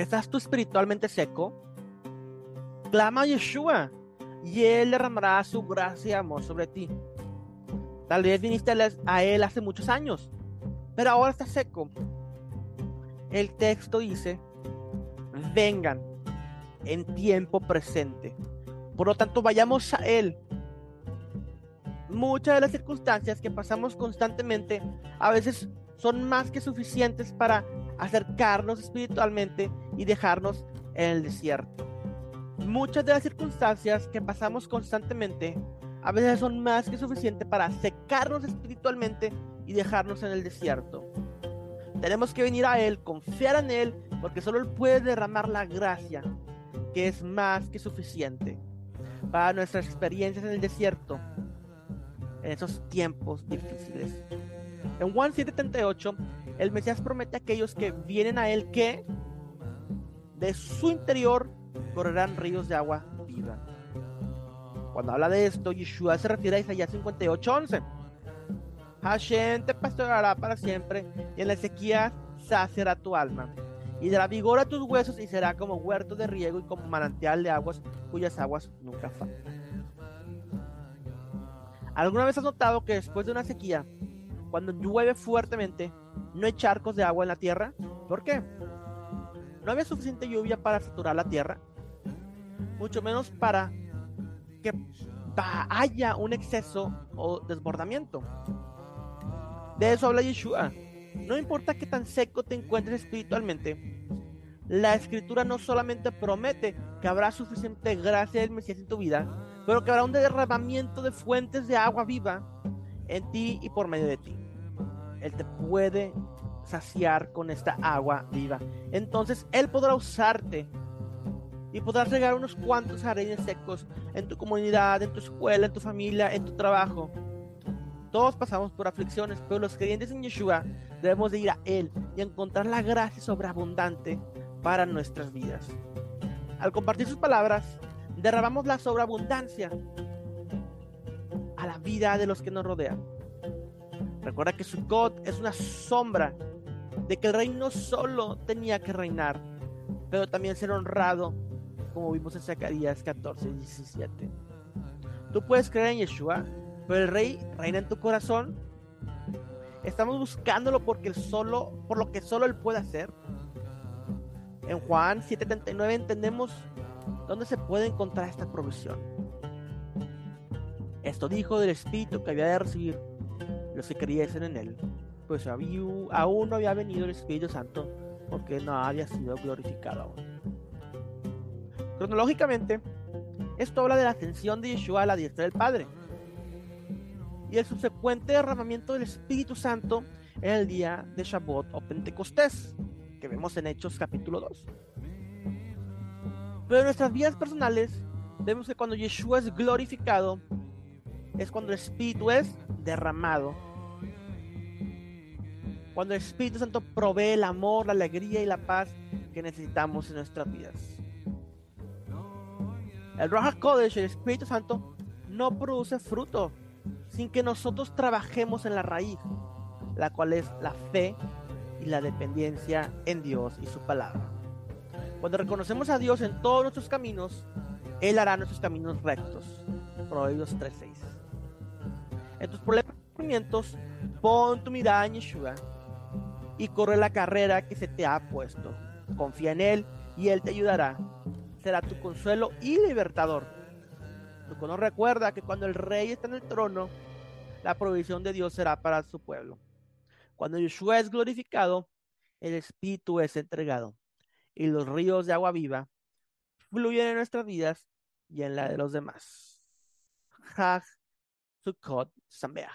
¿Estás tú espiritualmente seco? Clama a Yeshua y Él derramará su gracia y amor sobre ti. Tal vez viniste a Él hace muchos años, pero ahora está seco. El texto dice, vengan en tiempo presente. Por lo tanto, vayamos a Él. Muchas de las circunstancias que pasamos constantemente a veces son más que suficientes para acercarnos espiritualmente y dejarnos en el desierto. Muchas de las circunstancias que pasamos constantemente a veces son más que suficientes para secarnos espiritualmente y dejarnos en el desierto. Tenemos que venir a Él, confiar en Él, porque solo Él puede derramar la gracia, que es más que suficiente para nuestras experiencias en el desierto, en esos tiempos difíciles. En Juan 7:38, el Mesías promete a aquellos que vienen a Él que de su interior correrán ríos de agua viva. Cuando habla de esto, Yeshua se refiere a Isaías 58:11. Hashem te pastorará para siempre y en la sequía saciará tu alma y dará vigor a tus huesos y será como huerto de riego y como manantial de aguas cuyas aguas nunca faltan. ¿Alguna vez has notado que después de una sequía cuando llueve fuertemente, no hay charcos de agua en la tierra. ¿Por qué? No había suficiente lluvia para saturar la tierra, mucho menos para que haya un exceso o desbordamiento. De eso habla Yeshua. No importa qué tan seco te encuentres espiritualmente, la escritura no solamente promete que habrá suficiente gracia del Mesías en tu vida, pero que habrá un derramamiento de fuentes de agua viva en ti y por medio de ti. Él te puede saciar con esta agua viva. Entonces Él podrá usarte y podrás regar unos cuantos jardines secos en tu comunidad, en tu escuela, en tu familia, en tu trabajo. Todos pasamos por aflicciones, pero los creyentes en Yeshua debemos de ir a Él y encontrar la gracia sobreabundante para nuestras vidas. Al compartir sus palabras, derramamos la sobreabundancia de los que nos rodean. Recuerda que Sukkot es una sombra de que el rey no solo tenía que reinar, pero también ser honrado, como vimos en Zacarías 14 y 17. Tú puedes creer en Yeshua, pero el rey reina en tu corazón. Estamos buscándolo porque solo, por lo que solo él puede hacer. En Juan 7:39 entendemos dónde se puede encontrar esta provisión. Esto dijo del Espíritu que había de recibir los que creyesen en él, pues aún no había venido el Espíritu Santo porque no había sido glorificado aún. Cronológicamente, esto habla de la ascensión de Yeshua a la diestra del Padre y el subsecuente derramamiento del Espíritu Santo en el día de Shabbat o Pentecostés, que vemos en Hechos capítulo 2. Pero en nuestras vidas personales, vemos que cuando Yeshua es glorificado, es cuando el Espíritu es derramado. Cuando el Espíritu Santo provee el amor, la alegría y la paz que necesitamos en nuestras vidas. El Roja Kodesh, el Espíritu Santo, no produce fruto sin que nosotros trabajemos en la raíz, la cual es la fe y la dependencia en Dios y su palabra. Cuando reconocemos a Dios en todos nuestros caminos, Él hará nuestros caminos rectos. Proverbios 3.6. En tus problemas pon tu mirada en Yeshua y corre la carrera que se te ha puesto. Confía en Él y Él te ayudará. Será tu consuelo y libertador. No recuerda que cuando el rey está en el trono, la provisión de Dios será para su pueblo. Cuando Yeshua es glorificado, el Espíritu es entregado y los ríos de agua viva fluyen en nuestras vidas y en la de los demás. ทุกคนสำเร็จ